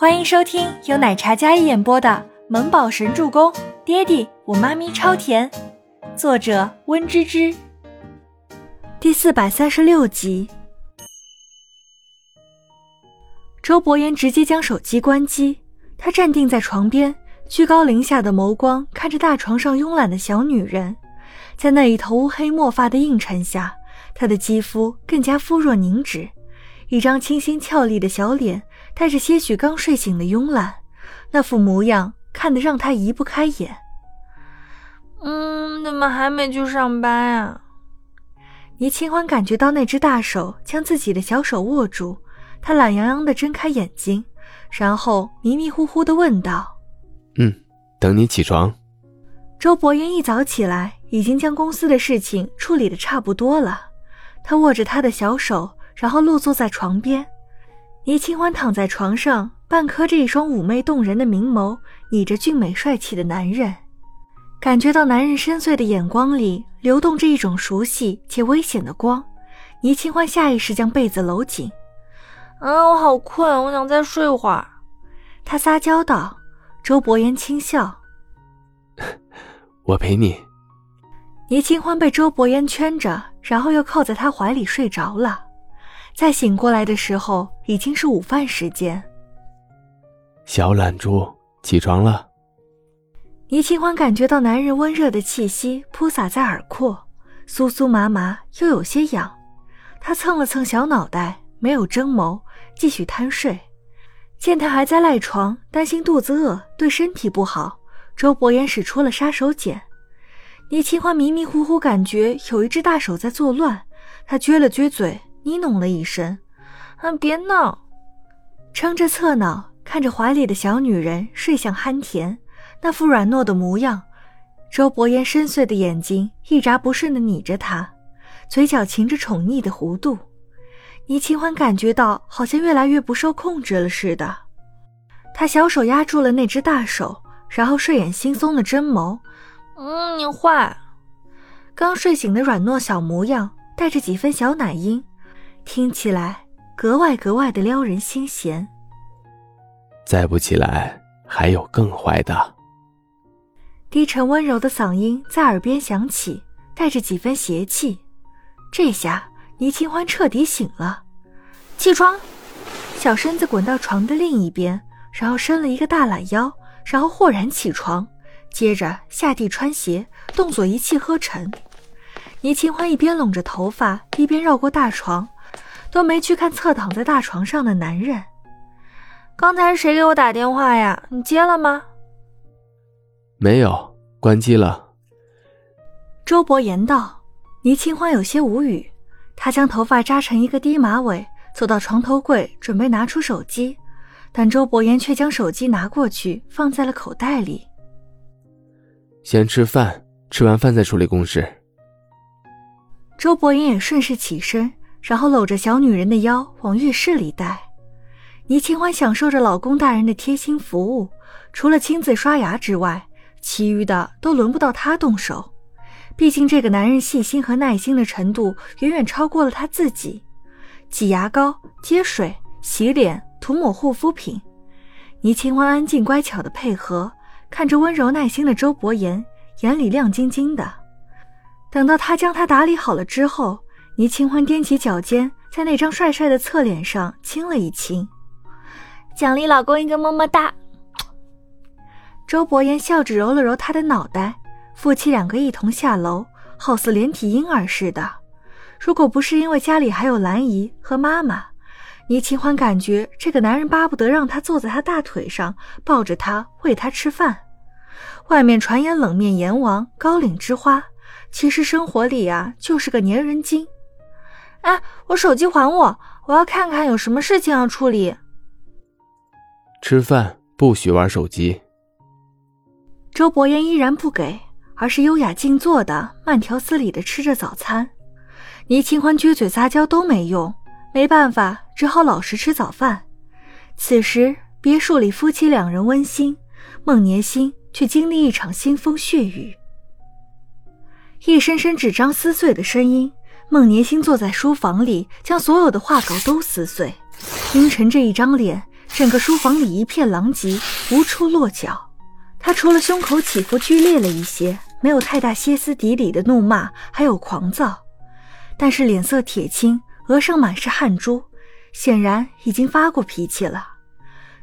欢迎收听由奶茶嘉一演播的《萌宝神助攻》，爹地我妈咪超甜，作者温芝芝。第四百三十六集。周伯言直接将手机关机，他站定在床边，居高临下的眸光看着大床上慵懒的小女人，在那一头乌黑墨发的映衬下，她的肌肤更加肤若凝脂，一张清新俏丽的小脸。带着些许刚睡醒的慵懒，那副模样看得让他移不开眼。嗯，怎么还没去上班啊？倪清欢感觉到那只大手将自己的小手握住，他懒洋洋的睁开眼睛，然后迷迷糊糊的问道：“嗯，等你起床。”周伯言一早起来，已经将公司的事情处理的差不多了。他握着他的小手，然后落坐在床边。倪清欢躺在床上，半磕着一双妩媚动人的明眸，倚着俊美帅气的男人，感觉到男人深邃的眼光里流动着一种熟悉且危险的光。倪清欢下意识将被子搂紧。啊，我好困，我想再睡会儿。他撒娇道。周伯言轻笑：“我陪你。”倪清欢被周伯言圈着，然后又靠在他怀里睡着了。再醒过来的时候，已经是午饭时间。小懒猪，起床了。倪清欢感觉到男人温热的气息扑洒在耳廓，酥酥麻麻又有些痒。他蹭了蹭小脑袋，没有睁眸，继续贪睡。见他还在赖床，担心肚子饿对身体不好，周伯言使出了杀手锏。倪清欢迷迷糊糊感觉有一只大手在作乱，他撅了撅嘴。呢哝了一声，“啊，别闹！”撑着侧脑看着怀里的小女人睡相酣甜，那副软糯的模样。周伯言深邃的眼睛一眨不顺地睨着她，嘴角噙着宠溺的弧度。倪清欢感觉到好像越来越不受控制了似的，他小手压住了那只大手，然后睡眼惺忪的睁眸，“嗯，你坏。”刚睡醒的软糯小模样，带着几分小奶音。听起来格外格外的撩人心弦。再不起来，还有更坏的。低沉温柔的嗓音在耳边响起，带着几分邪气。这下倪清欢彻底醒了，起床，小身子滚到床的另一边，然后伸了一个大懒腰，然后豁然起床，接着下地穿鞋，动作一气呵成。倪清欢一边拢着头发，一边绕过大床。都没去看侧躺在大床上的男人。刚才谁给我打电话呀？你接了吗？没有，关机了。周伯言道。倪清欢有些无语，他将头发扎成一个低马尾，走到床头柜，准备拿出手机，但周伯言却将手机拿过去，放在了口袋里。先吃饭，吃完饭再处理公事。周伯言也顺势起身。然后搂着小女人的腰往浴室里带，倪清欢享受着老公大人的贴心服务，除了亲自刷牙之外，其余的都轮不到她动手。毕竟这个男人细心和耐心的程度远远超过了他自己。挤牙膏、接水、洗脸、涂抹护肤品，倪清欢安静乖巧的配合，看着温柔耐心的周伯言，眼里亮晶晶的。等到他将她打理好了之后。倪清欢踮起脚尖，在那张帅帅的侧脸上亲了一亲，奖励老公一个么么哒。周伯言笑着揉了揉他的脑袋，夫妻两个一同下楼，好似连体婴儿似的。如果不是因为家里还有兰姨和妈妈，倪清欢感觉这个男人巴不得让他坐在他大腿上，抱着他喂他吃饭。外面传言冷面阎王、高岭之花，其实生活里啊就是个粘人精。哎，我手机还我！我要看看有什么事情要处理。吃饭不许玩手机。周伯言依然不给，而是优雅静坐的慢条斯理的吃着早餐。倪清欢撅嘴撒娇都没用，没办法，只好老实吃早饭。此时别墅里夫妻两人温馨，孟年心却经历一场腥风血雨，一声声纸张撕碎的声音。孟年星坐在书房里，将所有的画稿都撕碎，阴沉着一张脸，整个书房里一片狼藉，无处落脚。他除了胸口起伏剧烈了一些，没有太大歇斯底里的怒骂，还有狂躁，但是脸色铁青，额上满是汗珠，显然已经发过脾气了。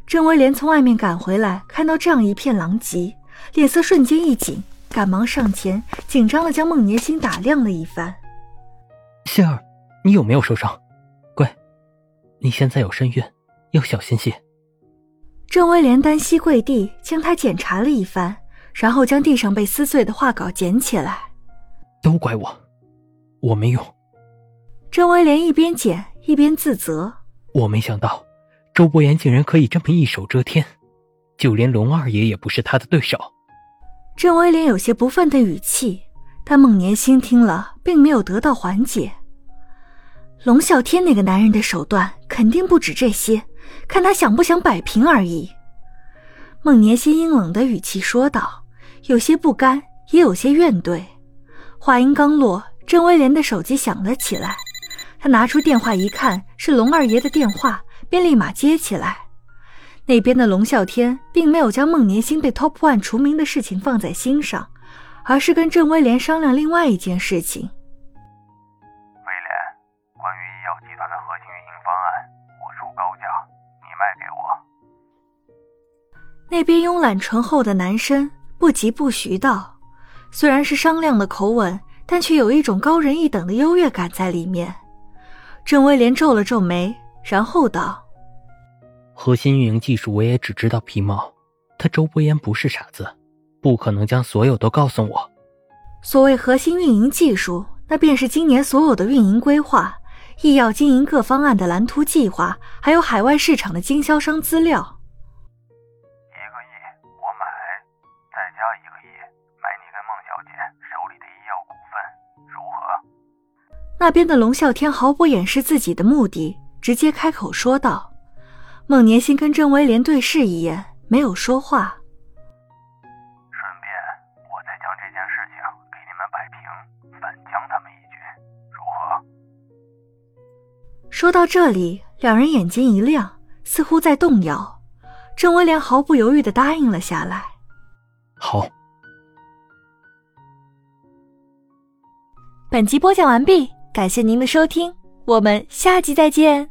郑威廉从外面赶回来，看到这样一片狼藉，脸色瞬间一紧，赶忙上前，紧张的将孟年星打量了一番。仙儿，你有没有受伤？乖，你现在有身孕，要小心些。郑威廉单膝跪地，将他检查了一番，然后将地上被撕碎的画稿捡起来。都怪我，我没用。郑威廉一边捡一边自责。我没想到，周伯言竟然可以这么一手遮天，就连龙二爷也不是他的对手。郑威廉有些不忿的语气，但孟年星听了，并没有得到缓解。龙啸天那个男人的手段肯定不止这些。看他想不想摆平而已。孟年心阴冷的语气说道，有些不甘，也有些怨怼。话音刚落，郑威廉的手机响了起来。他拿出电话一看，是龙二爷的电话，便立马接起来。那边的龙啸天并没有将孟年心被 Top One 除名的事情放在心上，而是跟郑威廉商量另外一件事情。那边慵懒醇厚的男生不疾不徐道：“虽然是商量的口吻，但却有一种高人一等的优越感在里面。”郑威廉皱了皱眉，然后道：“核心运营技术我也只知道皮毛，他周伯言不是傻子，不可能将所有都告诉我。所谓核心运营技术，那便是今年所有的运营规划。”医药经营各方案的蓝图计划，还有海外市场的经销商资料。那边的龙啸天毫不掩饰自己的目的，直接开口说道。孟年心跟郑威廉对视一眼，没有说话。顺便，我再将这件事情给你们摆平，反将他们一军，如何？说到这里，两人眼睛一亮，似乎在动摇。郑威廉毫不犹豫的答应了下来。好。本集播讲完毕，感谢您的收听，我们下集再见。